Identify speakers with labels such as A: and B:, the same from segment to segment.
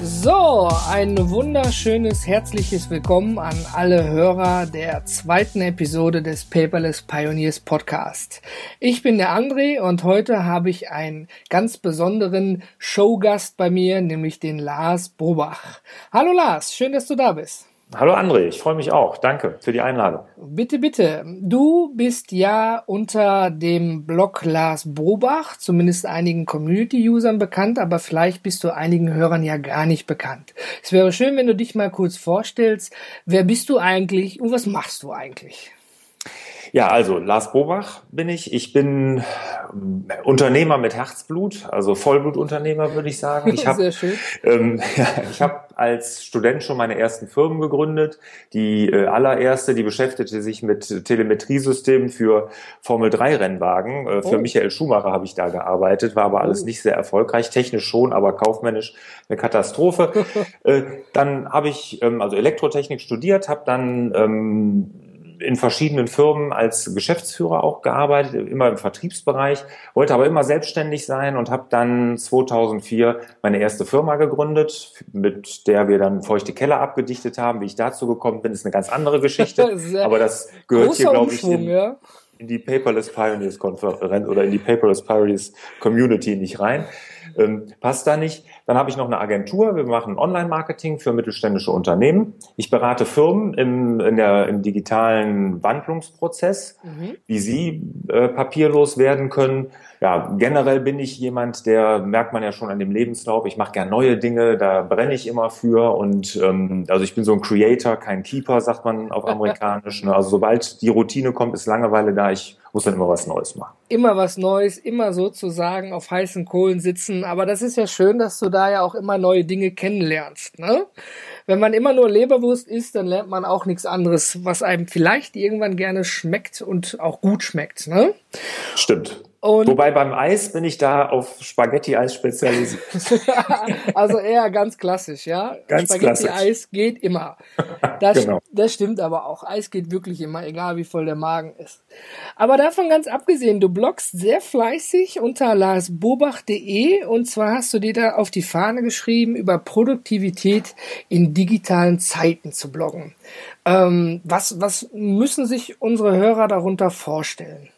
A: So, ein wunderschönes herzliches Willkommen an alle Hörer der zweiten Episode des Paperless Pioneers Podcast. Ich bin der André und heute habe ich einen ganz besonderen Showgast bei mir, nämlich den Lars Bobach. Hallo Lars, schön, dass du da bist.
B: Hallo André, ich freue mich auch. Danke für die Einladung.
A: Bitte, bitte. Du bist ja unter dem Blog Lars Bobach, zumindest einigen Community-Usern bekannt, aber vielleicht bist du einigen Hörern ja gar nicht bekannt. Es wäre schön, wenn du dich mal kurz vorstellst. Wer bist du eigentlich und was machst du eigentlich?
B: Ja, also Lars Bobach bin ich. Ich bin ähm, Unternehmer mit Herzblut, also Vollblutunternehmer würde ich sagen. Ich habe ähm, ja, ich hab als Student schon meine ersten Firmen gegründet. Die äh, allererste, die beschäftigte sich mit Telemetriesystemen für Formel 3 Rennwagen. Äh, für oh. Michael Schumacher habe ich da gearbeitet, war aber alles oh. nicht sehr erfolgreich, technisch schon, aber kaufmännisch eine Katastrophe. äh, dann habe ich ähm, also Elektrotechnik studiert, habe dann ähm, in verschiedenen Firmen als Geschäftsführer auch gearbeitet, immer im Vertriebsbereich, wollte aber immer selbstständig sein und habe dann 2004 meine erste Firma gegründet, mit der wir dann feuchte Keller abgedichtet haben. Wie ich dazu gekommen bin, ist eine ganz andere Geschichte. aber das gehört hier, glaube ich, in, ja. in die Paperless Pioneers Konferenz oder in die Paperless Pioneers Community nicht rein. Ähm, passt da nicht. Dann habe ich noch eine Agentur. Wir machen Online-Marketing für mittelständische Unternehmen. Ich berate Firmen im, in der, im digitalen Wandlungsprozess, mhm. wie sie äh, papierlos werden können. Ja, generell bin ich jemand, der merkt man ja schon an dem Lebenslauf. Ich mache gern neue Dinge, da brenne ich immer für. Und ähm, also ich bin so ein Creator, kein Keeper, sagt man auf Amerikanisch. Ne? Also sobald die Routine kommt, ist Langeweile da. Ich muss dann immer was Neues machen.
A: Immer was Neues, immer sozusagen auf heißen Kohlen sitzen. Aber das ist ja schön, dass du da ja auch immer neue Dinge kennenlernst. Ne? Wenn man immer nur Leberwurst isst, dann lernt man auch nichts anderes, was einem vielleicht irgendwann gerne schmeckt und auch gut schmeckt. Ne?
B: Stimmt. Und Wobei beim Eis bin ich da auf Spaghetti-Eis spezialisiert.
A: also eher ganz klassisch, ja. Spaghetti-Eis geht immer. Das, genau. das stimmt aber auch. Eis geht wirklich immer, egal wie voll der Magen ist. Aber davon ganz abgesehen, du bloggst sehr fleißig unter larsbobach.de und zwar hast du dir da auf die Fahne geschrieben, über Produktivität in digitalen Zeiten zu bloggen. Ähm, was, was müssen sich unsere Hörer darunter vorstellen?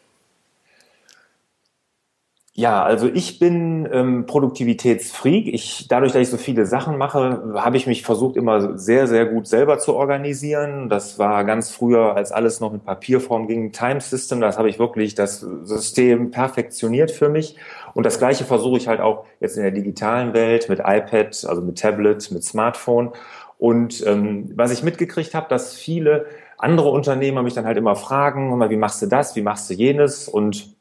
B: Ja, also ich bin ähm, Produktivitätsfreak. Ich, dadurch, dass ich so viele Sachen mache, habe ich mich versucht, immer sehr, sehr gut selber zu organisieren. Das war ganz früher, als alles noch mit Papierform ging, Time System. Das habe ich wirklich das System perfektioniert für mich. Und das Gleiche versuche ich halt auch jetzt in der digitalen Welt mit iPad, also mit Tablet, mit Smartphone. Und ähm, was ich mitgekriegt habe, dass viele andere Unternehmer mich dann halt immer fragen, wie machst du das, wie machst du jenes? Und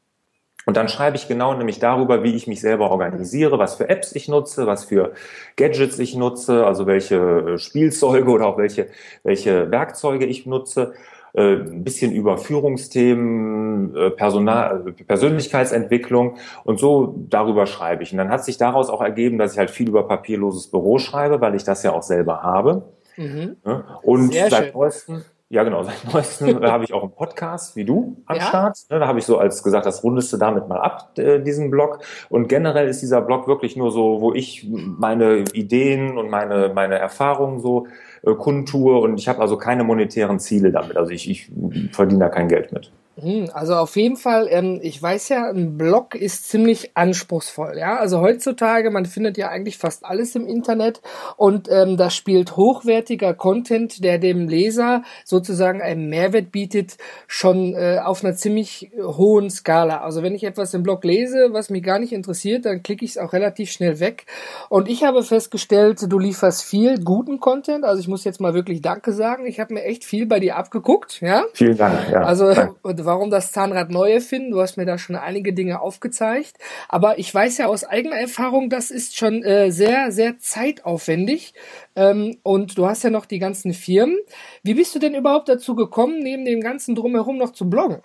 B: und dann schreibe ich genau nämlich darüber, wie ich mich selber organisiere, was für Apps ich nutze, was für Gadgets ich nutze, also welche äh, Spielzeuge oder auch welche, welche Werkzeuge ich nutze. Äh, ein bisschen über Führungsthemen, äh, Personal, Persönlichkeitsentwicklung und so darüber schreibe ich. Und dann hat sich daraus auch ergeben, dass ich halt viel über papierloses Büro schreibe, weil ich das ja auch selber habe. Mhm. Und Sehr seit neuestem ja, genau. Seit neuestem habe ich auch einen Podcast wie du am ja? Start. Ne, da habe ich so als gesagt, das rundeste damit mal ab, äh, diesen Blog. Und generell ist dieser Blog wirklich nur so, wo ich meine Ideen und meine, meine Erfahrungen so äh, kundtue. Und ich habe also keine monetären Ziele damit. Also ich, ich verdiene da kein Geld mit.
A: Hm, also auf jeden Fall, ähm, ich weiß ja, ein Blog ist ziemlich anspruchsvoll, ja. Also heutzutage, man findet ja eigentlich fast alles im Internet und ähm, da spielt hochwertiger Content, der dem Leser sozusagen einen Mehrwert bietet, schon äh, auf einer ziemlich hohen Skala. Also wenn ich etwas im Blog lese, was mich gar nicht interessiert, dann klicke ich es auch relativ schnell weg. Und ich habe festgestellt, du lieferst viel guten Content. Also ich muss jetzt mal wirklich Danke sagen. Ich habe mir echt viel bei dir abgeguckt, ja.
B: Vielen Dank, ja.
A: Also warum das Zahnrad neu erfinden. Du hast mir da schon einige Dinge aufgezeigt. Aber ich weiß ja aus eigener Erfahrung, das ist schon äh, sehr, sehr zeitaufwendig. Ähm, und du hast ja noch die ganzen Firmen. Wie bist du denn überhaupt dazu gekommen, neben dem ganzen Drumherum noch zu bloggen?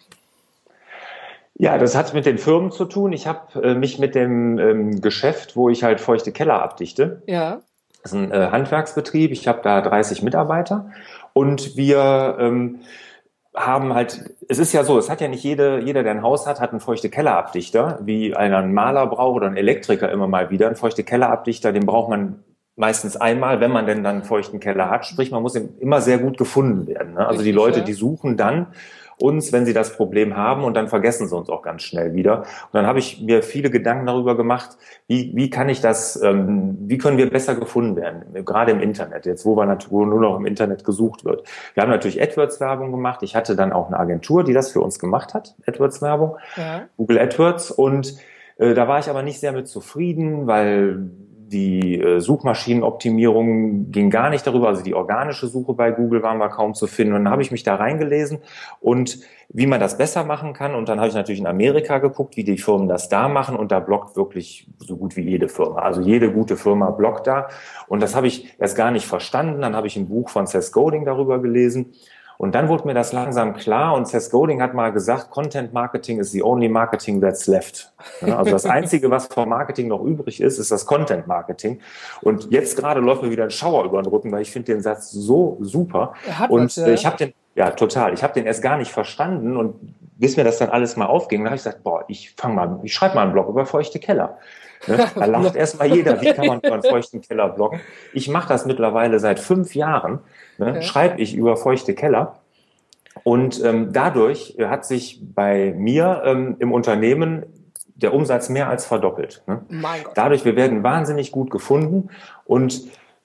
B: Ja, das hat mit den Firmen zu tun. Ich habe äh, mich mit dem ähm, Geschäft, wo ich halt feuchte Keller abdichte.
A: Ja.
B: Das ist ein äh, Handwerksbetrieb. Ich habe da 30 Mitarbeiter und wir ähm, haben halt, es ist ja so, es hat ja nicht jede, jeder, der ein Haus hat, hat einen feuchte Kellerabdichter, wie einer einen Maler braucht oder ein Elektriker immer mal wieder. Ein feuchte Kellerabdichter, den braucht man meistens einmal, wenn man denn dann einen feuchten Keller hat. Sprich, man muss immer sehr gut gefunden werden. Ne? Also die Leute, die suchen dann uns, wenn sie das Problem haben und dann vergessen sie uns auch ganz schnell wieder. Und dann habe ich mir viele Gedanken darüber gemacht, wie, wie kann ich das, ähm, wie können wir besser gefunden werden, gerade im Internet, jetzt wo, wir natürlich, wo nur noch im Internet gesucht wird. Wir haben natürlich AdWords-Werbung gemacht. Ich hatte dann auch eine Agentur, die das für uns gemacht hat, AdWords-Werbung, ja. Google AdWords. Und äh, da war ich aber nicht sehr mit zufrieden, weil die äh, Suchmaschinenoptimierung ging gar nicht darüber, also die organische Suche bei Google waren wir kaum zu finden. Und dann habe ich mich da reingelesen und wie man das besser machen kann. Und dann habe ich natürlich in Amerika geguckt, wie die Firmen das da machen. Und da blockt wirklich so gut wie jede Firma. Also jede gute Firma blockt da. Und das habe ich erst gar nicht verstanden. Dann habe ich ein Buch von Seth Godin darüber gelesen. Und dann wurde mir das langsam klar und Seth Godin hat mal gesagt, Content Marketing is the only marketing that's left. also das Einzige, was vom Marketing noch übrig ist, ist das Content Marketing. Und jetzt gerade läuft mir wieder ein Schauer über den Rücken, weil ich finde den Satz so super. Und was, ja. ich habe den, ja total, ich habe den erst gar nicht verstanden und bis mir das dann alles mal aufging, dann habe ich gesagt, boah, ich fange mal, ich schreibe mal einen Blog über feuchte Keller. Ne? Da lacht erstmal jeder, wie kann man über einen feuchten Keller bloggen? Ich mache das mittlerweile seit fünf Jahren, ne? okay. schreibe ich über feuchte Keller. Und ähm, dadurch hat sich bei mir ähm, im Unternehmen der Umsatz mehr als verdoppelt. Ne? Dadurch, wir werden wahnsinnig gut gefunden und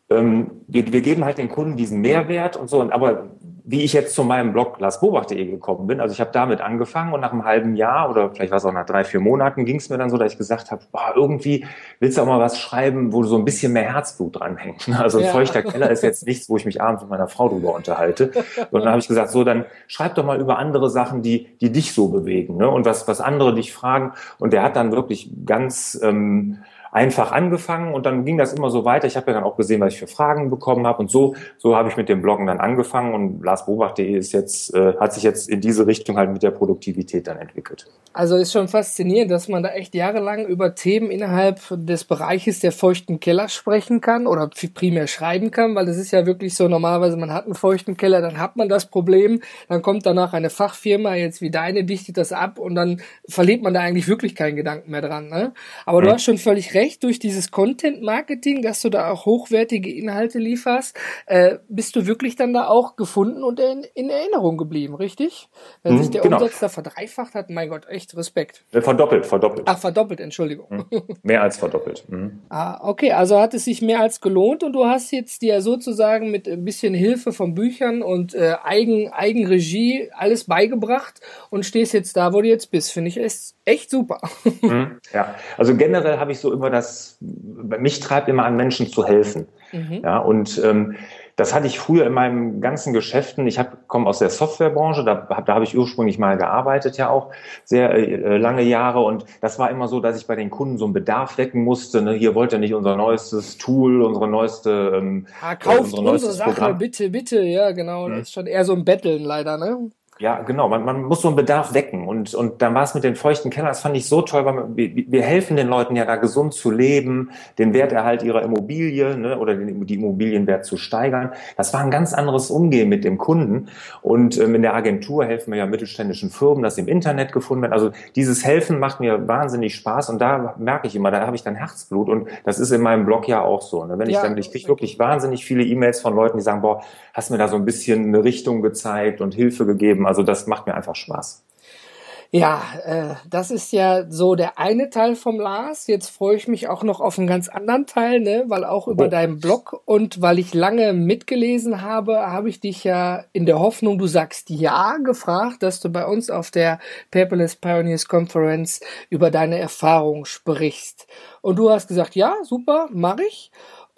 B: ähm, wir, wir geben halt den Kunden diesen Mehrwert und so. Und, aber wie ich jetzt zu meinem Blog larsbobach.de gekommen bin. Also ich habe damit angefangen und nach einem halben Jahr oder vielleicht war es auch nach drei, vier Monaten ging es mir dann so, dass ich gesagt habe, boah, irgendwie willst du auch mal was schreiben, wo so ein bisschen mehr Herzblut dranhängt. Also ja. feuchter Keller ist jetzt nichts, wo ich mich abends mit meiner Frau drüber unterhalte. Und dann habe ich gesagt, so, dann schreib doch mal über andere Sachen, die, die dich so bewegen ne? und was, was andere dich fragen. Und der hat dann wirklich ganz... Ähm, einfach angefangen und dann ging das immer so weiter. Ich habe ja dann auch gesehen, was ich für Fragen bekommen habe und so so habe ich mit dem Bloggen dann angefangen und larsbobach.de ist jetzt äh, hat sich jetzt in diese Richtung halt mit der Produktivität dann entwickelt.
A: Also ist schon faszinierend, dass man da echt jahrelang über Themen innerhalb des Bereiches der feuchten Keller sprechen kann oder primär schreiben kann, weil es ist ja wirklich so normalerweise, man hat einen feuchten Keller, dann hat man das Problem, dann kommt danach eine Fachfirma, jetzt wie deine, dichtet das ab und dann verliert man da eigentlich wirklich keinen Gedanken mehr dran. Ne? Aber mhm. du hast schon völlig recht, durch dieses Content-Marketing, dass du da auch hochwertige Inhalte lieferst, äh, bist du wirklich dann da auch gefunden und in, in Erinnerung geblieben, richtig? Wenn mhm, sich der genau. Umsatz da verdreifacht hat, mein Gott, echt Respekt.
B: Äh, verdoppelt, verdoppelt.
A: Ach, verdoppelt, Entschuldigung.
B: Mhm. Mehr als verdoppelt. Mhm.
A: Ah, okay, also hat es sich mehr als gelohnt und du hast jetzt dir sozusagen mit ein bisschen Hilfe von Büchern und äh, Eigen, Eigenregie alles beigebracht und stehst jetzt da, wo du jetzt bist. Finde ich echt, echt super.
B: Mhm, ja, also generell habe ich so immer das, mich treibt immer an Menschen zu helfen. Mhm. Ja, und ähm, das hatte ich früher in meinen ganzen Geschäften. Ich komme aus der Softwarebranche, da, da habe ich ursprünglich mal gearbeitet, ja auch sehr äh, lange Jahre. Und das war immer so, dass ich bei den Kunden so einen Bedarf wecken musste. Ne? Hier wollt ihr nicht unser neuestes Tool, unsere neueste.
A: Ähm, ja, kauft unsere, unsere Sache, Programm. bitte, bitte. Ja, genau. Mhm. Das ist schon eher so ein Betteln leider, ne?
B: Ja, genau. Man, man muss so einen Bedarf wecken. Und, und dann war es mit den feuchten Kellern, das fand ich so toll, weil wir, wir helfen den Leuten ja da gesund zu leben, den Werterhalt ihrer Immobilie ne, oder den, die Immobilienwert zu steigern. Das war ein ganz anderes Umgehen mit dem Kunden. Und ähm, in der Agentur helfen wir ja mittelständischen Firmen, das im Internet gefunden wird. Also dieses Helfen macht mir wahnsinnig Spaß und da merke ich immer, da habe ich dann Herzblut. Und das ist in meinem Blog ja auch so. Ne? Wenn ich ja, dann, ich kriege wirklich wahnsinnig viele E-Mails von Leuten, die sagen, boah, hast mir da so ein bisschen eine Richtung gezeigt und Hilfe gegeben. Also das macht mir einfach Spaß.
A: Ja, äh, das ist ja so der eine Teil vom Lars. Jetzt freue ich mich auch noch auf einen ganz anderen Teil, ne? weil auch über oh. deinen Blog und weil ich lange mitgelesen habe, habe ich dich ja in der Hoffnung, du sagst ja, gefragt, dass du bei uns auf der Paperless Pioneers Conference über deine Erfahrung sprichst. Und du hast gesagt, ja, super, mache ich.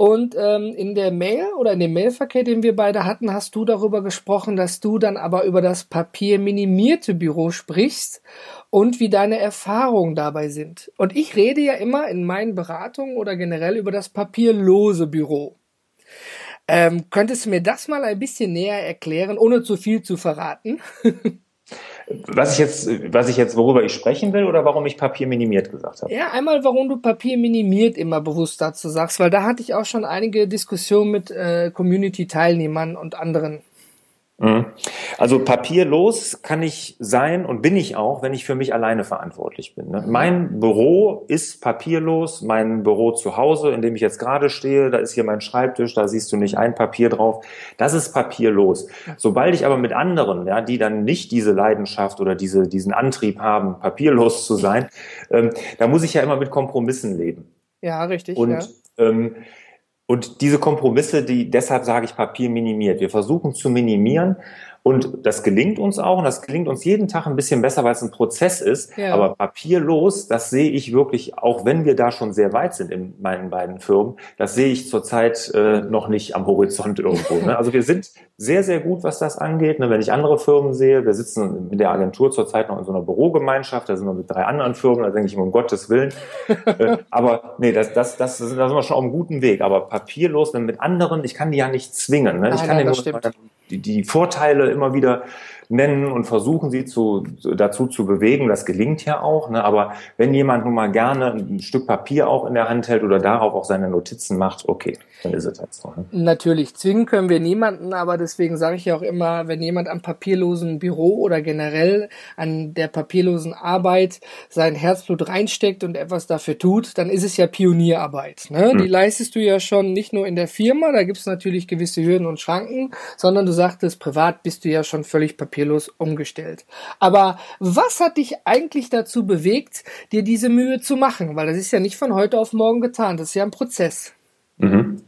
A: Und ähm, in der Mail oder in dem Mailverkehr, den wir beide hatten, hast du darüber gesprochen, dass du dann aber über das papierminimierte Büro sprichst und wie deine Erfahrungen dabei sind. Und ich rede ja immer in meinen Beratungen oder generell über das papierlose Büro. Ähm, könntest du mir das mal ein bisschen näher erklären, ohne zu viel zu verraten?
B: Was ich jetzt, was ich jetzt, worüber ich sprechen will oder warum ich Papier minimiert gesagt habe?
A: Ja, einmal, warum du Papier minimiert immer bewusst dazu sagst, weil da hatte ich auch schon einige Diskussionen mit äh, Community-Teilnehmern und anderen.
B: Mhm. Also papierlos kann ich sein und bin ich auch, wenn ich für mich alleine verantwortlich bin. Ne? Mein Büro ist papierlos, mein Büro zu Hause, in dem ich jetzt gerade stehe, da ist hier mein Schreibtisch, da siehst du nicht ein Papier drauf. Das ist papierlos. Sobald ich aber mit anderen, ja, die dann nicht diese Leidenschaft oder diese, diesen Antrieb haben, papierlos zu sein, ähm, da muss ich ja immer mit Kompromissen leben.
A: Ja, richtig.
B: Und
A: ja.
B: Ähm, und diese Kompromisse, die, deshalb sage ich Papier minimiert. Wir versuchen zu minimieren und das gelingt uns auch und das gelingt uns jeden Tag ein bisschen besser, weil es ein Prozess ist. Ja. Aber papierlos, das sehe ich wirklich, auch wenn wir da schon sehr weit sind in meinen beiden Firmen, das sehe ich zurzeit äh, noch nicht am Horizont irgendwo. Ne? Also wir sind sehr, sehr gut, was das angeht. Ne? Wenn ich andere Firmen sehe, wir sitzen mit der Agentur zurzeit noch in so einer Bürogemeinschaft, da sind wir mit drei anderen Firmen, da denke ich um Gottes Willen. äh, aber nee, das, das, das, da sind wir schon auf einem guten Weg. Aber papierlos, wenn mit anderen, ich kann die ja nicht zwingen. Ne? Ich kann nein, ja nur die, die Vorteile immer wieder nennen und versuchen sie zu, dazu zu bewegen. Das gelingt ja auch. Ne? Aber wenn jemand nun mal gerne ein Stück Papier auch in der Hand hält oder darauf auch seine Notizen macht, okay, dann ist es halt so. Ne?
A: Natürlich, zwingen können wir niemanden, aber deswegen sage ich ja auch immer, wenn jemand am papierlosen Büro oder generell an der papierlosen Arbeit sein Herzblut reinsteckt und etwas dafür tut, dann ist es ja Pionierarbeit. Ne? Hm. Die leistest du ja schon nicht nur in der Firma, da gibt es natürlich gewisse Hürden und Schranken, sondern du sagtest, privat bist du ja schon völlig papierlos papierlos umgestellt. Aber was hat dich eigentlich dazu bewegt, dir diese Mühe zu machen? Weil das ist ja nicht von heute auf morgen getan, das ist ja ein Prozess.
B: Mhm.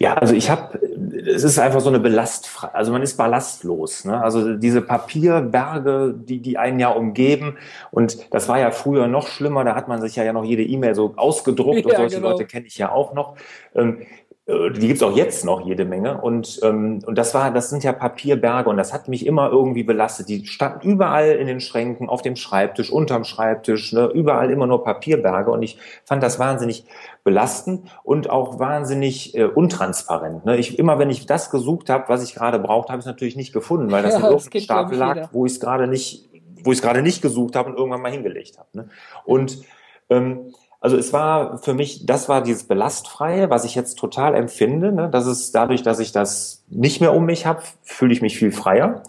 B: Ja, also ich habe, es ist einfach so eine Belastfrei, also man ist ballastlos. Ne? Also diese Papierberge, die die einen ja umgeben und das war ja früher noch schlimmer, da hat man sich ja, ja noch jede E-Mail so ausgedruckt ja, und solche genau. Leute kenne ich ja auch noch. Ähm, äh, die gibt's auch jetzt noch jede Menge. Und, ähm, und das war, das sind ja Papierberge und das hat mich immer irgendwie belastet. Die standen überall in den Schränken, auf dem Schreibtisch, unterm Schreibtisch, ne, überall immer nur Papierberge. Und ich fand das wahnsinnig belastend und auch wahnsinnig äh, untransparent. Ne? Ich, immer wenn ich das gesucht habe, was ich gerade braucht, habe ich es natürlich nicht gefunden, weil das ja, in irgendeinem Stapel lag, wo ich es gerade nicht, wo ich es gerade nicht gesucht habe und irgendwann mal hingelegt habe. Ne? Und ähm, also es war für mich, das war dieses Belastfreie, was ich jetzt total empfinde. Ne? Das ist dadurch, dass ich das nicht mehr um mich habe, fühle ich mich viel freier.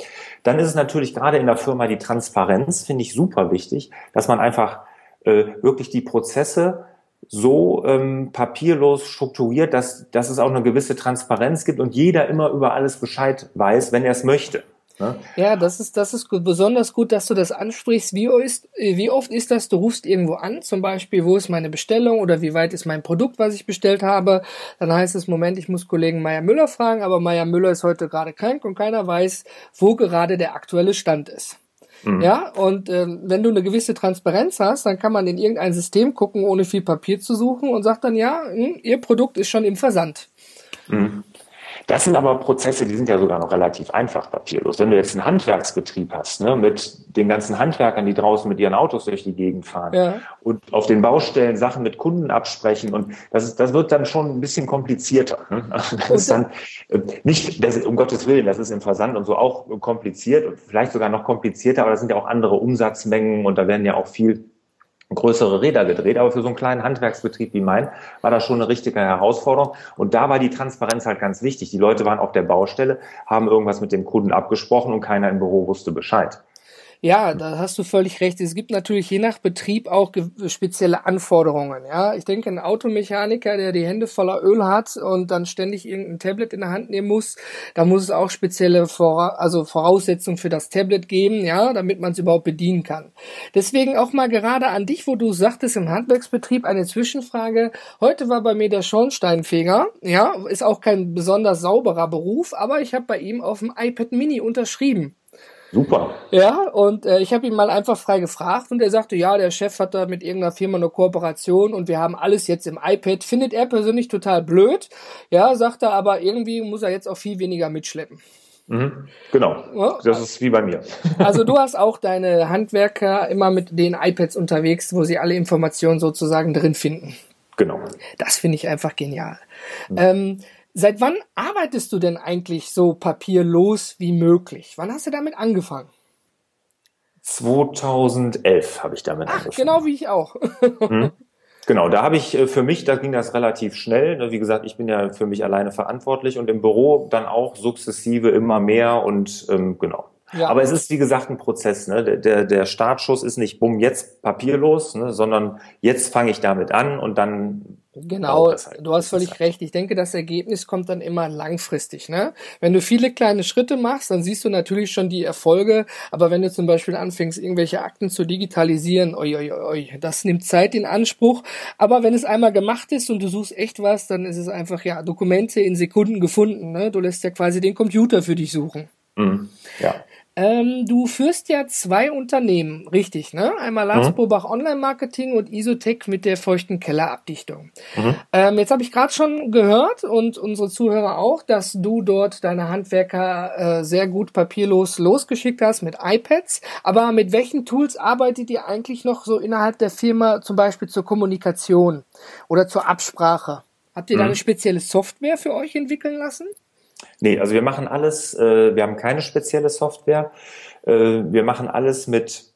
B: Dann ist es natürlich gerade in der Firma die Transparenz, finde ich super wichtig, dass man einfach äh, wirklich die Prozesse so ähm, papierlos strukturiert, dass, dass es auch eine gewisse Transparenz gibt und jeder immer über alles Bescheid weiß, wenn er es möchte.
A: Ne? Ja, das ist, das ist besonders gut, dass du das ansprichst. Wie, ist, wie oft ist das, du rufst irgendwo an, zum Beispiel, wo ist meine Bestellung oder wie weit ist mein Produkt, was ich bestellt habe. Dann heißt es, Moment, ich muss Kollegen Meier Müller fragen, aber Meier Müller ist heute gerade krank und keiner weiß, wo gerade der aktuelle Stand ist. Mhm. Ja, und äh, wenn du eine gewisse Transparenz hast, dann kann man in irgendein System gucken, ohne viel Papier zu suchen und sagt dann, ja, mh, hm, ihr Produkt ist schon im Versand.
B: Mhm. Das sind aber Prozesse, die sind ja sogar noch relativ einfach papierlos. Wenn du jetzt einen Handwerksbetrieb hast, ne, mit den ganzen Handwerkern, die draußen mit ihren Autos durch die Gegend fahren ja. und auf den Baustellen Sachen mit Kunden absprechen und das, ist, das wird dann schon ein bisschen komplizierter. Ne? Das ist dann äh, nicht, das, um Gottes Willen, das ist im Versand und so auch kompliziert und vielleicht sogar noch komplizierter, aber das sind ja auch andere Umsatzmengen und da werden ja auch viel größere Räder gedreht, aber für so einen kleinen Handwerksbetrieb wie mein war das schon eine richtige Herausforderung. Und da war die Transparenz halt ganz wichtig. Die Leute waren auf der Baustelle, haben irgendwas mit dem Kunden abgesprochen und keiner im Büro wusste Bescheid.
A: Ja, da hast du völlig recht. Es gibt natürlich je nach Betrieb auch spezielle Anforderungen. Ja, ich denke, ein Automechaniker, der die Hände voller Öl hat und dann ständig irgendein Tablet in der Hand nehmen muss, da muss es auch spezielle Vora also Voraussetzungen für das Tablet geben, ja, damit man es überhaupt bedienen kann. Deswegen auch mal gerade an dich, wo du sagtest im Handwerksbetrieb eine Zwischenfrage. Heute war bei mir der Schornsteinfeger, ja, ist auch kein besonders sauberer Beruf, aber ich habe bei ihm auf dem iPad Mini unterschrieben.
B: Super.
A: Ja, und äh, ich habe ihn mal einfach frei gefragt und er sagte, ja, der Chef hat da mit irgendeiner Firma eine Kooperation und wir haben alles jetzt im iPad. Findet er persönlich total blöd. Ja, sagt er, aber irgendwie muss er jetzt auch viel weniger mitschleppen.
B: Mhm, genau, ja. das ist wie bei mir.
A: Also du hast auch deine Handwerker immer mit den iPads unterwegs, wo sie alle Informationen sozusagen drin finden.
B: Genau.
A: Das finde ich einfach genial. Mhm. Ähm, Seit wann arbeitest du denn eigentlich so papierlos wie möglich? Wann hast du damit angefangen?
B: 2011 habe ich damit
A: Ach, angefangen. Genau wie ich auch.
B: hm? Genau, da habe ich äh, für mich, da ging das relativ schnell. Ne, wie gesagt, ich bin ja für mich alleine verantwortlich und im Büro dann auch sukzessive immer mehr und ähm, genau. Ja. Aber es ist, wie gesagt, ein Prozess. Ne? Der, der, der Startschuss ist nicht, bumm, jetzt papierlos, ne? sondern jetzt fange ich damit an und dann
A: Genau, halt. du hast völlig recht. Ich denke, das Ergebnis kommt dann immer langfristig. Ne? Wenn du viele kleine Schritte machst, dann siehst du natürlich schon die Erfolge. Aber wenn du zum Beispiel anfängst, irgendwelche Akten zu digitalisieren, oi, oi, oi, das nimmt Zeit in Anspruch. Aber wenn es einmal gemacht ist und du suchst echt was, dann ist es einfach ja Dokumente in Sekunden gefunden. Ne? Du lässt ja quasi den Computer für dich suchen.
B: Mhm. Ja.
A: Ähm, du führst ja zwei Unternehmen, richtig, ne? Einmal Lars mhm. Bobach Online Marketing und Isotech mit der feuchten Kellerabdichtung. Mhm. Ähm, jetzt habe ich gerade schon gehört und unsere Zuhörer auch, dass du dort deine Handwerker äh, sehr gut papierlos losgeschickt hast mit iPads. Aber mit welchen Tools arbeitet ihr eigentlich noch so innerhalb der Firma, zum Beispiel zur Kommunikation oder zur Absprache? Habt ihr mhm. da eine spezielle Software für euch entwickeln lassen?
B: Nee, also wir machen alles, äh, wir haben keine spezielle Software. Äh, wir machen alles mit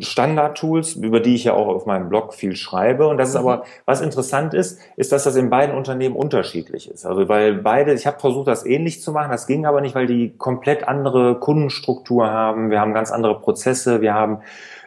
B: Standard-Tools, über die ich ja auch auf meinem Blog viel schreibe. Und das ist mhm. aber, was interessant ist, ist, dass das in beiden Unternehmen unterschiedlich ist. Also weil beide, ich habe versucht, das ähnlich zu machen, das ging aber nicht, weil die komplett andere Kundenstruktur haben. Wir haben ganz andere Prozesse, wir haben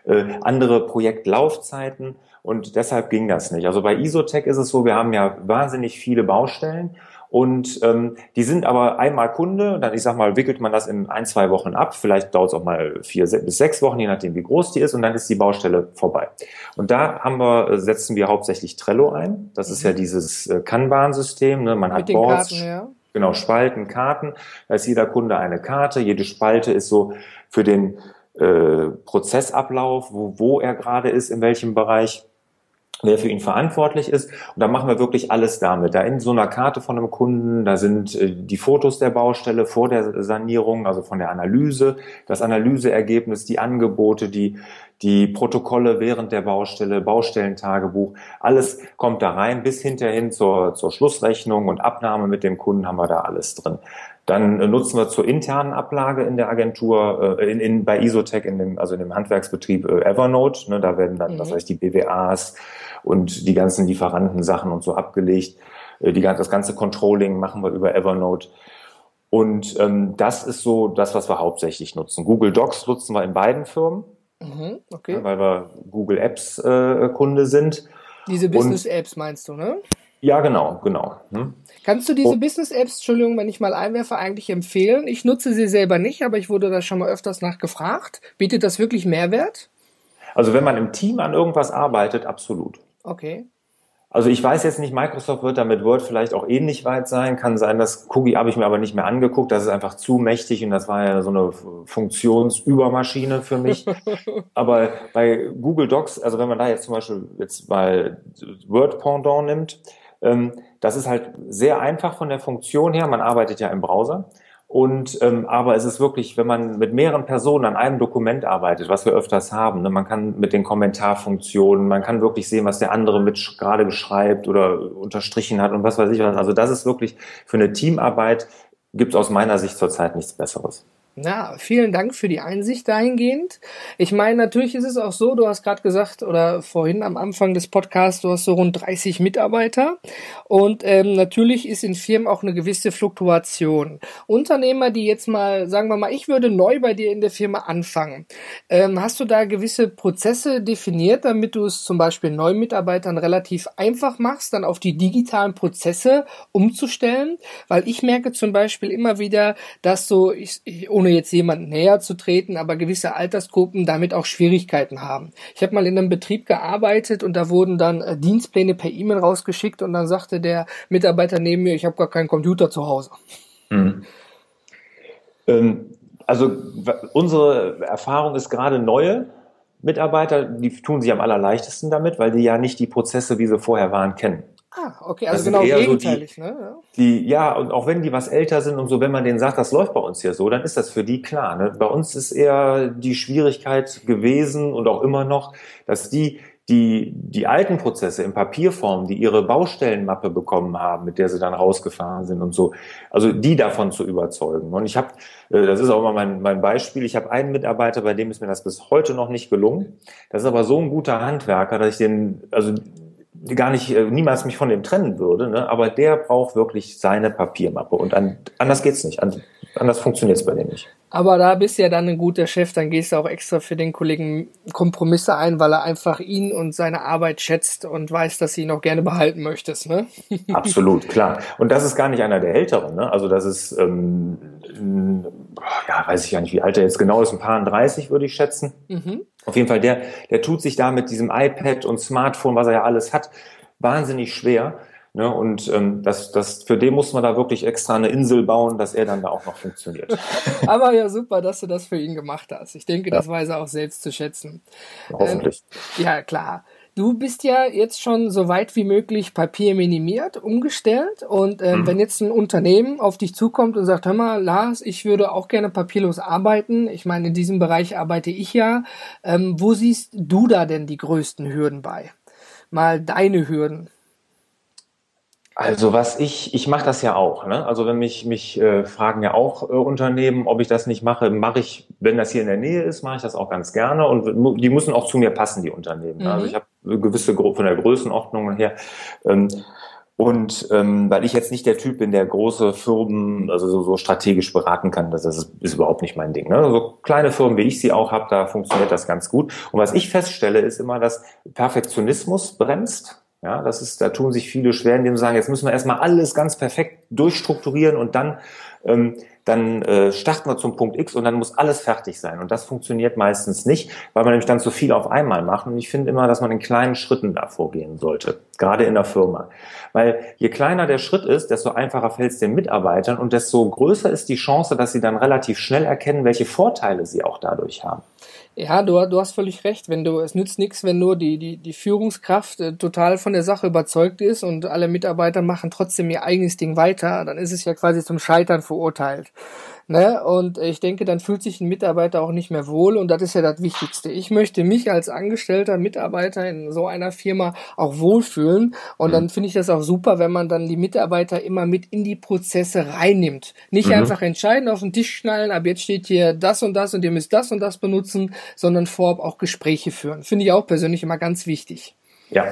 B: äh, andere Projektlaufzeiten und deshalb ging das nicht. Also bei Isotech ist es so, wir haben ja wahnsinnig viele Baustellen und ähm, die sind aber einmal Kunde, dann ich sag mal, wickelt man das in ein, zwei Wochen ab, vielleicht dauert es auch mal vier bis sechs Wochen, je nachdem wie groß die ist, und dann ist die Baustelle vorbei. Und da haben wir, äh, setzen wir hauptsächlich Trello ein. Das ist ja mhm. dieses äh, Kanban-System. Ne? Man Mit hat Boards, Karten, ja. genau, Spalten, Karten. Da ist jeder Kunde eine Karte. Jede Spalte ist so für den äh, Prozessablauf, wo, wo er gerade ist, in welchem Bereich wer für ihn verantwortlich ist. Und da machen wir wirklich alles damit. Da in so einer Karte von einem Kunden, da sind äh, die Fotos der Baustelle vor der Sanierung, also von der Analyse, das Analyseergebnis, die Angebote, die, die Protokolle während der Baustelle, Baustellentagebuch, alles kommt da rein, bis hinterhin zur, zur Schlussrechnung und Abnahme mit dem Kunden haben wir da alles drin. Dann nutzen wir zur internen Ablage in der Agentur, äh, in, in, bei Isotech, in dem, also in dem Handwerksbetrieb äh, Evernote. Ne, da werden dann, mhm. das heißt, die BWAs und die ganzen Lieferantensachen und so abgelegt. Äh, die, das ganze Controlling machen wir über Evernote. Und ähm, das ist so das, was wir hauptsächlich nutzen. Google Docs nutzen wir in beiden Firmen, mhm, okay. weil wir Google Apps äh, Kunde sind.
A: Diese Business Apps meinst du, ne?
B: Ja, genau, genau. Hm?
A: Kannst du diese oh. Business Apps, Entschuldigung, wenn ich mal einwerfe, eigentlich empfehlen? Ich nutze sie selber nicht, aber ich wurde da schon mal öfters nachgefragt. Bietet das wirklich Mehrwert?
B: Also wenn man im Team an irgendwas arbeitet, absolut.
A: Okay.
B: Also ich weiß jetzt nicht, Microsoft wird da mit Word vielleicht auch ähnlich weit sein. Kann sein, das Cookie habe ich mir aber nicht mehr angeguckt. Das ist einfach zu mächtig und das war ja so eine Funktionsübermaschine für mich. aber bei Google Docs, also wenn man da jetzt zum Beispiel jetzt mal Word Pendant nimmt, das ist halt sehr einfach von der Funktion her. Man arbeitet ja im Browser. Und ähm, aber es ist wirklich, wenn man mit mehreren Personen an einem Dokument arbeitet, was wir öfters haben, ne, man kann mit den Kommentarfunktionen, man kann wirklich sehen, was der andere mit gerade beschreibt oder unterstrichen hat und was weiß ich was. Also das ist wirklich für eine Teamarbeit gibt es aus meiner Sicht zurzeit nichts Besseres.
A: Ja, vielen Dank für die Einsicht dahingehend. Ich meine, natürlich ist es auch so, du hast gerade gesagt, oder vorhin am Anfang des Podcasts, du hast so rund 30 Mitarbeiter. Und ähm, natürlich ist in Firmen auch eine gewisse Fluktuation. Unternehmer, die jetzt mal, sagen wir mal, ich würde neu bei dir in der Firma anfangen. Ähm, hast du da gewisse Prozesse definiert, damit du es zum Beispiel neuen Mitarbeitern relativ einfach machst, dann auf die digitalen Prozesse umzustellen? Weil ich merke zum Beispiel immer wieder, dass so, ich, ich ohne jetzt jemanden näher zu treten, aber gewisse Altersgruppen damit auch Schwierigkeiten haben. Ich habe mal in einem Betrieb gearbeitet und da wurden dann äh, Dienstpläne per E-Mail rausgeschickt und dann sagte der Mitarbeiter neben mir, ich habe gar keinen Computer zu Hause.
B: Mhm. Ähm, also unsere Erfahrung ist gerade neue Mitarbeiter, die tun sich am allerleichtesten damit, weil die ja nicht die Prozesse, wie sie vorher waren, kennen.
A: Ah, okay, also genau gegenteilig, so die, ne?
B: Die, ja, und auch wenn die was älter sind und so, wenn man denen sagt, das läuft bei uns hier so, dann ist das für die klar. Ne? Bei uns ist eher die Schwierigkeit gewesen und auch immer noch, dass die die, die alten Prozesse in Papierform, die ihre Baustellenmappe bekommen haben, mit der sie dann rausgefahren sind und so, also die davon zu überzeugen. Und ich habe, äh, das ist auch mal mein, mein Beispiel, ich habe einen Mitarbeiter, bei dem ist mir das bis heute noch nicht gelungen. Das ist aber so ein guter Handwerker, dass ich den, also gar nicht, äh, niemals mich von dem trennen würde, ne? aber der braucht wirklich seine Papiermappe und an, anders geht's nicht, an, anders funktioniert's bei dem nicht.
A: Aber da bist du ja dann ein guter Chef, dann gehst du auch extra für den Kollegen Kompromisse ein, weil er einfach ihn und seine Arbeit schätzt und weiß, dass du ihn auch gerne behalten möchtest, ne?
B: Absolut, klar. Und das ist gar nicht einer der Älteren, ne? Also das ist, ähm, ja, weiß ich ja nicht, wie alt er jetzt genau ist, ein paar 30 würde ich schätzen. Mhm. Auf jeden Fall, der, der tut sich da mit diesem iPad und Smartphone, was er ja alles hat, wahnsinnig schwer. Ne, und ähm, das, das, für den muss man da wirklich extra eine Insel bauen, dass er dann da auch noch funktioniert.
A: Aber ja, super, dass du das für ihn gemacht hast. Ich denke, ja. das weiß er auch selbst zu schätzen.
B: Hoffentlich.
A: Ähm, ja, klar. Du bist ja jetzt schon so weit wie möglich Papier minimiert, umgestellt. Und ähm, mhm. wenn jetzt ein Unternehmen auf dich zukommt und sagt, hör mal, Lars, ich würde auch gerne papierlos arbeiten. Ich meine, in diesem Bereich arbeite ich ja. Ähm, wo siehst du da denn die größten Hürden bei? Mal deine Hürden.
B: Also was ich, ich mache das ja auch. Ne? Also wenn mich, mich äh, fragen ja auch äh, Unternehmen, ob ich das nicht mache, mache ich, wenn das hier in der Nähe ist, mache ich das auch ganz gerne. Und die müssen auch zu mir passen, die Unternehmen. Mhm. Also ich habe gewisse von der Größenordnung her. Ähm, und ähm, weil ich jetzt nicht der Typ bin, der große Firmen also so, so strategisch beraten kann, das ist, ist überhaupt nicht mein Ding. Ne? So kleine Firmen, wie ich sie auch habe, da funktioniert das ganz gut. Und was ich feststelle, ist immer, dass Perfektionismus bremst. Ja, das ist, da tun sich viele schwer, indem sie sagen, jetzt müssen wir erstmal alles ganz perfekt durchstrukturieren und dann, ähm, dann äh, starten wir zum Punkt X und dann muss alles fertig sein. Und das funktioniert meistens nicht, weil man nämlich dann zu viel auf einmal macht. Und ich finde immer, dass man in kleinen Schritten da vorgehen sollte, gerade in der Firma. Weil je kleiner der Schritt ist, desto einfacher fällt es den Mitarbeitern und desto größer ist die Chance, dass sie dann relativ schnell erkennen, welche Vorteile sie auch dadurch haben.
A: Ja, du, du hast völlig recht. Wenn du, es nützt nichts, wenn nur die, die, die Führungskraft äh, total von der Sache überzeugt ist und alle Mitarbeiter machen trotzdem ihr eigenes Ding weiter, dann ist es ja quasi zum Scheitern verurteilt. Ne? Und ich denke, dann fühlt sich ein Mitarbeiter auch nicht mehr wohl und das ist ja das Wichtigste. Ich möchte mich als angestellter Mitarbeiter in so einer Firma auch wohlfühlen und mhm. dann finde ich das auch super, wenn man dann die Mitarbeiter immer mit in die Prozesse reinnimmt. Nicht mhm. einfach entscheiden, auf den Tisch schnallen, ab jetzt steht hier das und das und ihr müsst das und das benutzen, sondern vorab auch Gespräche führen. Finde ich auch persönlich immer ganz wichtig.
B: Ja,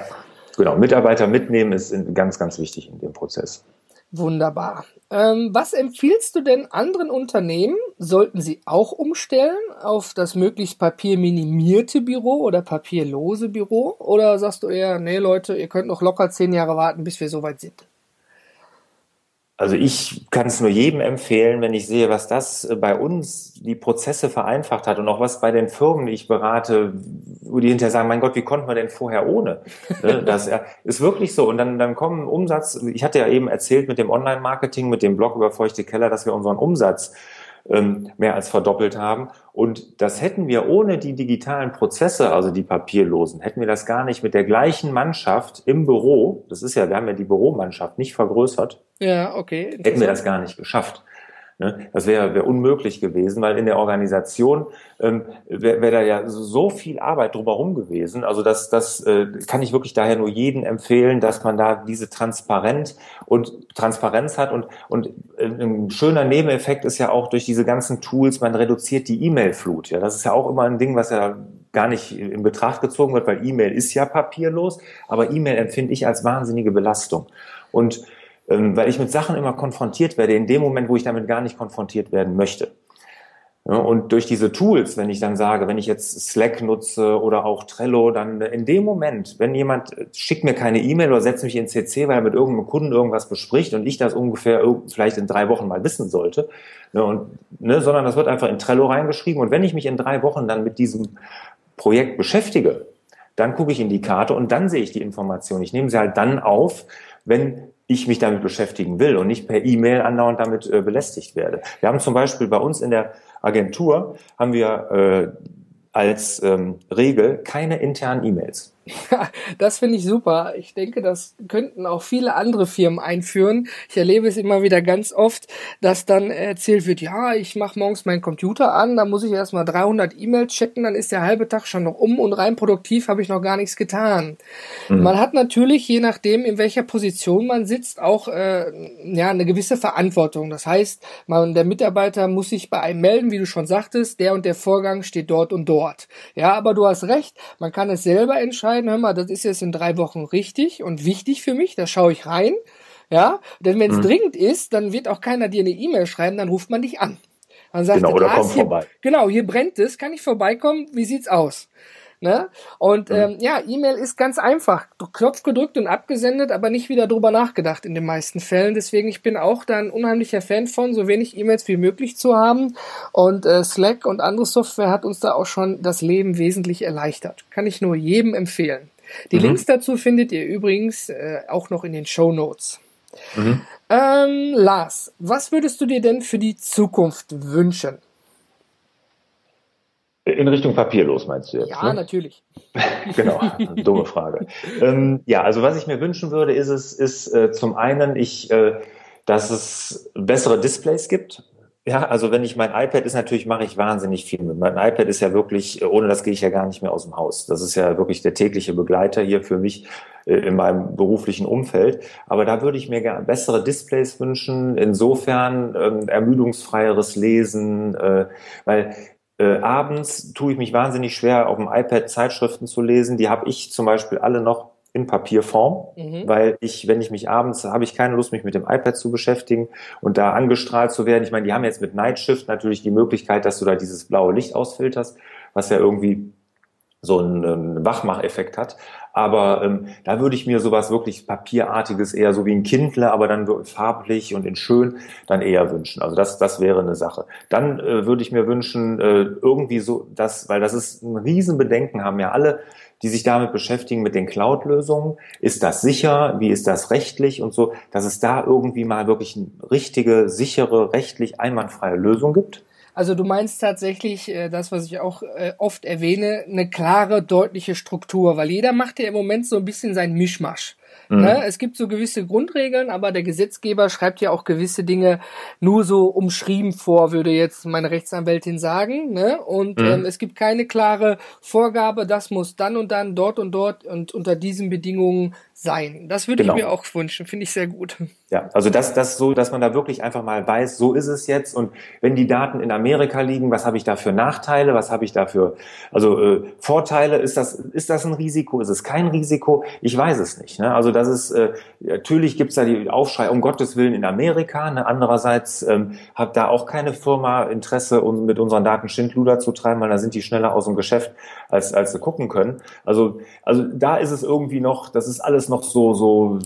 B: genau. Mitarbeiter mitnehmen ist ganz, ganz wichtig in dem Prozess.
A: Wunderbar. Ähm, was empfiehlst du denn anderen Unternehmen? Sollten sie auch umstellen auf das möglichst papierminimierte Büro oder papierlose Büro? Oder sagst du eher, nee Leute, ihr könnt noch locker zehn Jahre warten, bis wir soweit sind?
B: Also ich kann es nur jedem empfehlen, wenn ich sehe, was das äh, bei uns die Prozesse vereinfacht hat und auch was bei den Firmen, die ich berate, wo die hinterher sagen, mein Gott, wie konnten wir denn vorher ohne? Ne, das ist wirklich so. Und dann, dann kommen Umsatz, ich hatte ja eben erzählt mit dem Online-Marketing, mit dem Blog über Feuchte Keller, dass wir unseren Umsatz ähm, mehr als verdoppelt haben. Und das hätten wir ohne die digitalen Prozesse, also die papierlosen, hätten wir das gar nicht mit der gleichen Mannschaft im Büro, das ist ja, wir haben ja die Büromannschaft nicht vergrößert.
A: Ja, okay.
B: Hätten wir das gar nicht geschafft. Ne? Das wäre wär unmöglich gewesen, weil in der Organisation ähm, wäre wär da ja so viel Arbeit drumherum gewesen. Also das, das äh, kann ich wirklich daher nur jedem empfehlen, dass man da diese Transparenz und Transparenz hat und und äh, ein schöner Nebeneffekt ist ja auch durch diese ganzen Tools, man reduziert die E-Mail-Flut. Ja, das ist ja auch immer ein Ding, was ja gar nicht in Betracht gezogen wird, weil E-Mail ist ja papierlos, aber E-Mail empfinde ich als wahnsinnige Belastung. Und weil ich mit Sachen immer konfrontiert werde, in dem Moment, wo ich damit gar nicht konfrontiert werden möchte. und durch diese Tools, wenn ich dann sage, wenn ich jetzt Slack nutze oder auch Trello, dann in dem Moment, wenn jemand schickt mir keine E-Mail oder setzt mich in CC, weil er mit irgendeinem Kunden irgendwas bespricht und ich das ungefähr vielleicht in drei Wochen mal wissen sollte, ne, und, ne, sondern das wird einfach in Trello reingeschrieben. Und wenn ich mich in drei Wochen dann mit diesem Projekt beschäftige, dann gucke ich in die Karte und dann sehe ich die Information. Ich nehme sie halt dann auf, wenn ich mich damit beschäftigen will und nicht per E-Mail andauernd damit äh, belästigt werde. Wir haben zum Beispiel bei uns in der Agentur haben wir äh, als ähm, Regel keine internen E-Mails.
A: das finde ich super. Ich denke, das könnten auch viele andere Firmen einführen. Ich erlebe es immer wieder ganz oft, dass dann erzählt wird, ja, ich mache morgens meinen Computer an, dann muss ich erstmal 300 E-Mails checken, dann ist der halbe Tag schon noch um und rein produktiv habe ich noch gar nichts getan. Mhm. Man hat natürlich, je nachdem, in welcher Position man sitzt, auch äh, ja eine gewisse Verantwortung. Das heißt, man, der Mitarbeiter muss sich bei einem melden, wie du schon sagtest, der und der Vorgang steht dort und dort. Ja, aber du hast recht, man kann es selber entscheiden, hör mal, das ist jetzt in drei Wochen richtig und wichtig für mich, da schaue ich rein. Ja, denn wenn es mhm. dringend ist, dann wird auch keiner dir eine E-Mail schreiben, dann ruft man dich an. Dann sagt
B: genau, oder kommt vorbei.
A: Genau, hier brennt es, kann ich vorbeikommen? Wie sieht's aus? Ne? Und mhm. ähm, ja, E-Mail ist ganz einfach. Knopf gedrückt und abgesendet, aber nicht wieder drüber nachgedacht in den meisten Fällen. Deswegen, ich bin auch da ein unheimlicher Fan von, so wenig E-Mails wie möglich zu haben. Und äh, Slack und andere Software hat uns da auch schon das Leben wesentlich erleichtert. Kann ich nur jedem empfehlen. Die mhm. Links dazu findet ihr übrigens äh, auch noch in den Show Notes. Mhm. Ähm, Lars, was würdest du dir denn für die Zukunft wünschen?
B: In Richtung papierlos meinst du jetzt?
A: Ja, ne? natürlich.
B: genau, dumme Frage. ähm, ja, also was ich mir wünschen würde, ist es, ist äh, zum einen, ich, äh, dass es bessere Displays gibt. Ja, also wenn ich mein iPad ist, natürlich mache ich wahnsinnig viel mit. Mein iPad ist ja wirklich, ohne das gehe ich ja gar nicht mehr aus dem Haus. Das ist ja wirklich der tägliche Begleiter hier für mich äh, in meinem beruflichen Umfeld. Aber da würde ich mir gerne bessere Displays wünschen, insofern ähm, ermüdungsfreieres Lesen, äh, weil äh, abends tue ich mich wahnsinnig schwer, auf dem iPad Zeitschriften zu lesen. Die habe ich zum Beispiel alle noch in Papierform, mhm. weil ich, wenn ich mich abends, habe ich keine Lust, mich mit dem iPad zu beschäftigen und da angestrahlt zu werden. Ich meine, die haben jetzt mit Night Shift natürlich die Möglichkeit, dass du da dieses blaue Licht ausfilterst, was ja irgendwie so einen, Wachmacheffekt hat. Aber ähm, da würde ich mir sowas wirklich Papierartiges, eher so wie ein Kindle, aber dann farblich und in schön, dann eher wünschen. Also das, das wäre eine Sache. Dann äh, würde ich mir wünschen, äh, irgendwie so, dass, weil das ist ein Riesenbedenken, haben ja alle, die sich damit beschäftigen, mit den Cloud-Lösungen. Ist das sicher? Wie ist das rechtlich und so, dass es da irgendwie mal wirklich eine richtige, sichere, rechtlich einwandfreie Lösung gibt?
A: Also du meinst tatsächlich äh, das, was ich auch äh, oft erwähne, eine klare, deutliche Struktur, weil jeder macht ja im Moment so ein bisschen seinen Mischmasch. Mhm. Ne? Es gibt so gewisse Grundregeln, aber der Gesetzgeber schreibt ja auch gewisse Dinge nur so umschrieben vor, würde jetzt meine Rechtsanwältin sagen. Ne? Und mhm. ähm, es gibt keine klare Vorgabe, das muss dann und dann dort und dort und unter diesen Bedingungen sein. Das würde genau. ich mir auch wünschen, finde ich sehr gut.
B: Ja, also das, das so, dass man da wirklich einfach mal weiß, so ist es jetzt. Und wenn die Daten in Amerika liegen, was habe ich da für Nachteile? Was habe ich da für, also äh, Vorteile? Ist das, ist das ein Risiko? Ist es kein Risiko? Ich weiß es nicht. Ne? Also das ist, äh, natürlich gibt's da die Aufschrei, um Gottes Willen in Amerika. Ne? Andererseits ähm, hat da auch keine Firma Interesse, um mit unseren Daten Schindluder zu treiben, weil da sind die schneller aus dem Geschäft, als, als sie gucken können. Also, also da ist es irgendwie noch, das ist alles noch so, so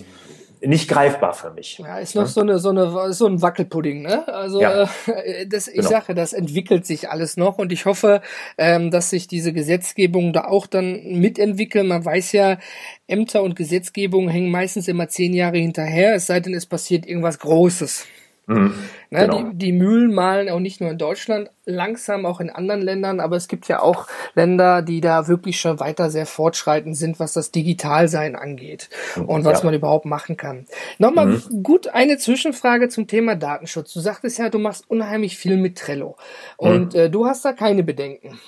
B: nicht greifbar für mich.
A: Ja, ist noch so eine, so eine, so ein Wackelpudding, ne? Also, ja. äh, das, ich genau. sage, das entwickelt sich alles noch und ich hoffe, ähm, dass sich diese Gesetzgebung da auch dann mitentwickeln. Man weiß ja, Ämter und Gesetzgebung hängen meistens immer zehn Jahre hinterher, es sei denn, es passiert irgendwas Großes. Mhm, ne, genau. die, die Mühlen malen auch nicht nur in Deutschland, langsam auch in anderen Ländern, aber es gibt ja auch Länder, die da wirklich schon weiter sehr fortschreitend sind, was das Digitalsein angeht und was ja. man überhaupt machen kann. Nochmal mhm. gut eine Zwischenfrage zum Thema Datenschutz. Du sagtest ja, du machst unheimlich viel mit Trello und mhm. äh, du hast da keine Bedenken.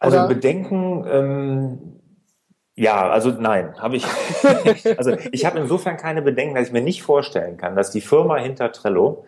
B: Also Bedenken, ähm, ja, also nein, habe ich. also ich habe insofern keine Bedenken, dass ich mir nicht vorstellen kann, dass die Firma hinter Trello,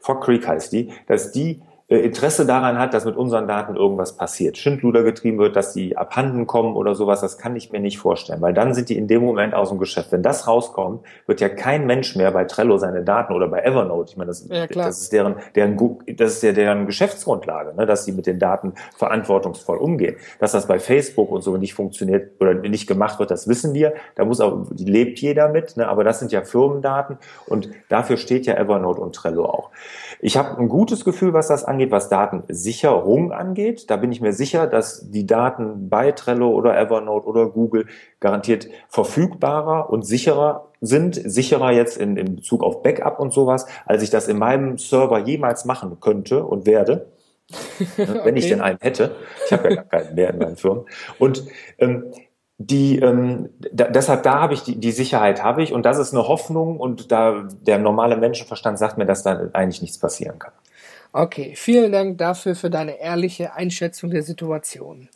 B: Fog Creek heißt die, dass die Interesse daran hat, dass mit unseren Daten irgendwas passiert, Schindluder getrieben wird, dass die abhanden kommen oder sowas, das kann ich mir nicht vorstellen, weil dann sind die in dem Moment aus dem Geschäft. Wenn das rauskommt, wird ja kein Mensch mehr bei Trello seine Daten oder bei Evernote, ich meine, das, ja, das ist deren, deren, das ist ja deren Geschäftsgrundlage, ne, dass sie mit den Daten verantwortungsvoll umgehen. Dass das bei Facebook und so nicht funktioniert oder nicht gemacht wird, das wissen wir. Da muss auch, lebt jeder mit, ne, aber das sind ja Firmendaten und dafür steht ja Evernote und Trello auch. Ich habe ein gutes Gefühl, was das angeht, was Datensicherung angeht. Da bin ich mir sicher, dass die Daten bei Trello oder Evernote oder Google garantiert verfügbarer und sicherer sind, sicherer jetzt in, in Bezug auf Backup und sowas, als ich das in meinem Server jemals machen könnte und werde. okay. wenn ich denn einen hätte. Ich habe ja gar keinen mehr in meinen Firmen. Und ähm, die ähm, da, deshalb da habe ich die, die Sicherheit habe ich und das ist eine Hoffnung und da der normale Menschenverstand sagt mir, dass da eigentlich nichts passieren kann.
A: Okay, vielen Dank dafür für deine ehrliche Einschätzung der Situation.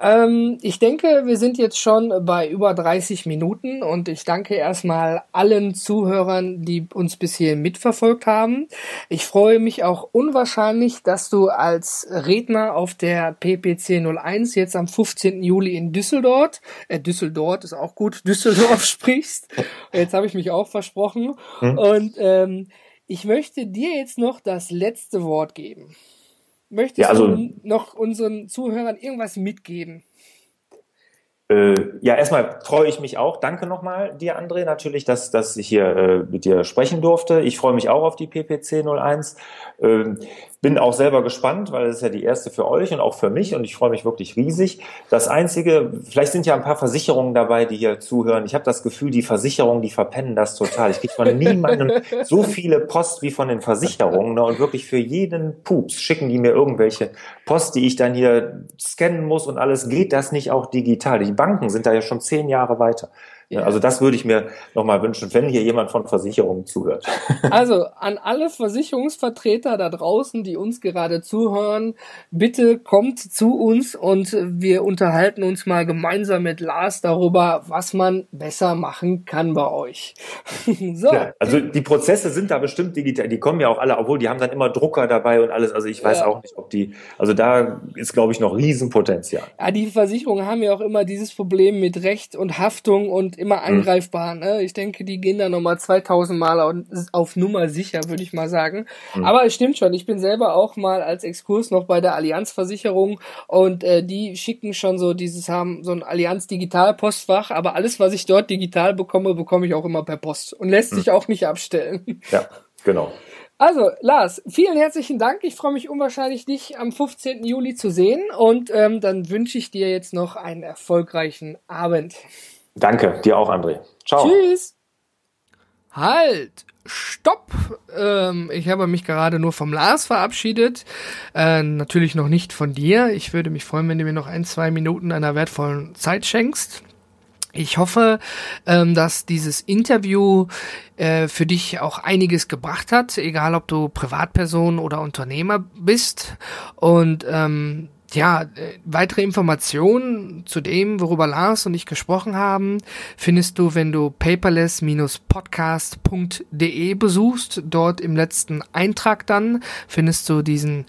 A: Ähm, ich denke, wir sind jetzt schon bei über 30 Minuten und ich danke erstmal allen Zuhörern, die uns bis hierhin mitverfolgt haben. Ich freue mich auch unwahrscheinlich, dass du als Redner auf der PPC 01 jetzt am 15. Juli in Düsseldorf, äh, Düsseldorf ist auch gut, Düsseldorf sprichst. Jetzt habe ich mich auch versprochen. Hm. Und ähm, ich möchte dir jetzt noch das letzte Wort geben. Möchtest ja, also, du noch unseren Zuhörern irgendwas mitgeben?
B: Äh, ja, erstmal freue ich mich auch. Danke nochmal dir, André, natürlich, dass, dass ich hier äh, mit dir sprechen durfte. Ich freue mich auch auf die PPC 01. Ähm, bin auch selber gespannt, weil es ist ja die erste für euch und auch für mich und ich freue mich wirklich riesig. Das Einzige, vielleicht sind ja ein paar Versicherungen dabei, die hier zuhören. Ich habe das Gefühl, die Versicherungen, die verpennen das total. Ich kriege von niemandem so viele Post wie von den Versicherungen ne? und wirklich für jeden Pups schicken die mir irgendwelche Post, die ich dann hier scannen muss und alles. Geht das nicht auch digital? Die Banken sind da ja schon zehn Jahre weiter. Ja. Also das würde ich mir nochmal wünschen, wenn hier jemand von Versicherungen zuhört.
A: Also an alle Versicherungsvertreter da draußen, die uns gerade zuhören, bitte kommt zu uns und wir unterhalten uns mal gemeinsam mit Lars darüber, was man besser machen kann bei euch.
B: so. Ja, also die Prozesse sind da bestimmt digital, die kommen ja auch alle, obwohl die haben dann immer Drucker dabei und alles. Also ich weiß ja. auch nicht, ob die, also da ist glaube ich noch Riesenpotenzial.
A: Ja, die Versicherungen haben ja auch immer dieses Problem mit Recht und Haftung und immer mhm. angreifbar. Ne? Ich denke, die gehen da nochmal 2000 Mal auf, Nummer sicher, würde ich mal sagen. Mhm. Aber es stimmt schon, ich bin selber auch mal als Exkurs noch bei der Allianzversicherung und äh, die schicken schon so dieses, haben so ein Allianz Digital Postfach, aber alles, was ich dort digital bekomme, bekomme ich auch immer per Post und lässt mhm. sich auch nicht abstellen.
B: Ja, genau.
A: Also, Lars, vielen herzlichen Dank. Ich freue mich unwahrscheinlich, dich am 15. Juli zu sehen. Und ähm, dann wünsche ich dir jetzt noch einen erfolgreichen Abend.
B: Danke, dir auch, André. Ciao.
A: Tschüss. Halt, stopp. Ähm, ich habe mich gerade nur vom Lars verabschiedet. Äh, natürlich noch nicht von dir. Ich würde mich freuen, wenn du mir noch ein, zwei Minuten einer wertvollen Zeit schenkst. Ich hoffe, ähm, dass dieses Interview äh, für dich auch einiges gebracht hat, egal ob du Privatperson oder Unternehmer bist. Und ähm, ja, äh, weitere Informationen zu dem, worüber Lars und ich gesprochen haben, findest du, wenn du paperless-podcast.de besuchst. Dort im letzten Eintrag dann findest du diesen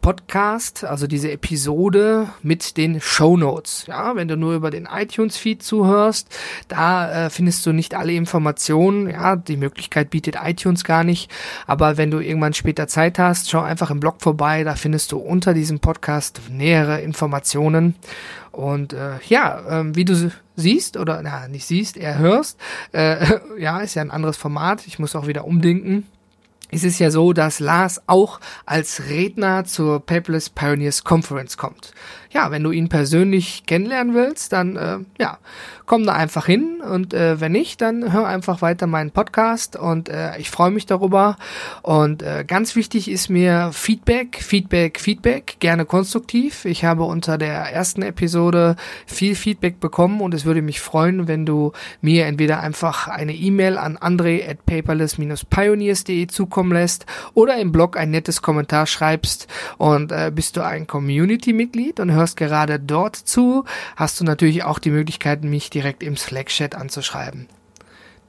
A: Podcast, also diese Episode mit den Show Notes. Ja, wenn du nur über den iTunes Feed zuhörst, da äh, findest du nicht alle Informationen. Ja, die Möglichkeit bietet iTunes gar nicht. Aber wenn du irgendwann später Zeit hast, schau einfach im Blog vorbei. Da findest du unter diesem Podcast nähere Informationen. Und äh, ja, äh, wie du siehst oder na nicht siehst, eher hörst, äh, ja, ist ja ein anderes Format. Ich muss auch wieder umdenken ist es ja so, dass Lars auch als Redner zur Paperless Pioneers Conference kommt. Ja, wenn du ihn persönlich kennenlernen willst, dann äh, ja, komm da einfach hin und äh, wenn nicht, dann hör einfach weiter meinen Podcast und äh, ich freue mich darüber. Und äh, ganz wichtig ist mir Feedback, Feedback, Feedback, gerne konstruktiv. Ich habe unter der ersten Episode viel Feedback bekommen und es würde mich freuen, wenn du mir entweder einfach eine E-Mail an andre at paperless-pioneers.de zukommen lässt oder im Blog ein nettes Kommentar schreibst und äh, bist du ein Community-Mitglied und hörst gerade dort zu, hast du natürlich auch die Möglichkeit, mich direkt direkt im Slack-Chat anzuschreiben.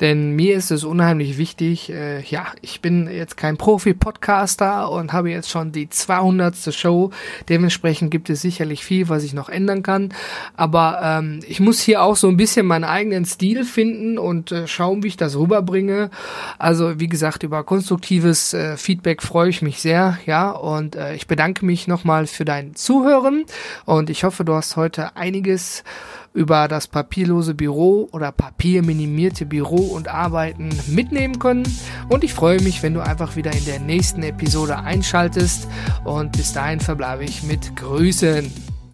A: Denn mir ist es unheimlich wichtig, äh, ja, ich bin jetzt kein Profi-Podcaster und habe jetzt schon die 200. Show. Dementsprechend gibt es sicherlich viel, was ich noch ändern kann. Aber ähm, ich muss hier auch so ein bisschen meinen eigenen Stil finden und äh, schauen, wie ich das rüberbringe. Also wie gesagt, über konstruktives äh, Feedback freue ich mich sehr. Ja, und äh, ich bedanke mich nochmal für dein Zuhören und ich hoffe, du hast heute einiges über das papierlose Büro oder papierminimierte Büro und Arbeiten mitnehmen können. Und ich freue mich, wenn du einfach wieder in der nächsten Episode einschaltest. Und bis dahin verbleibe ich mit Grüßen.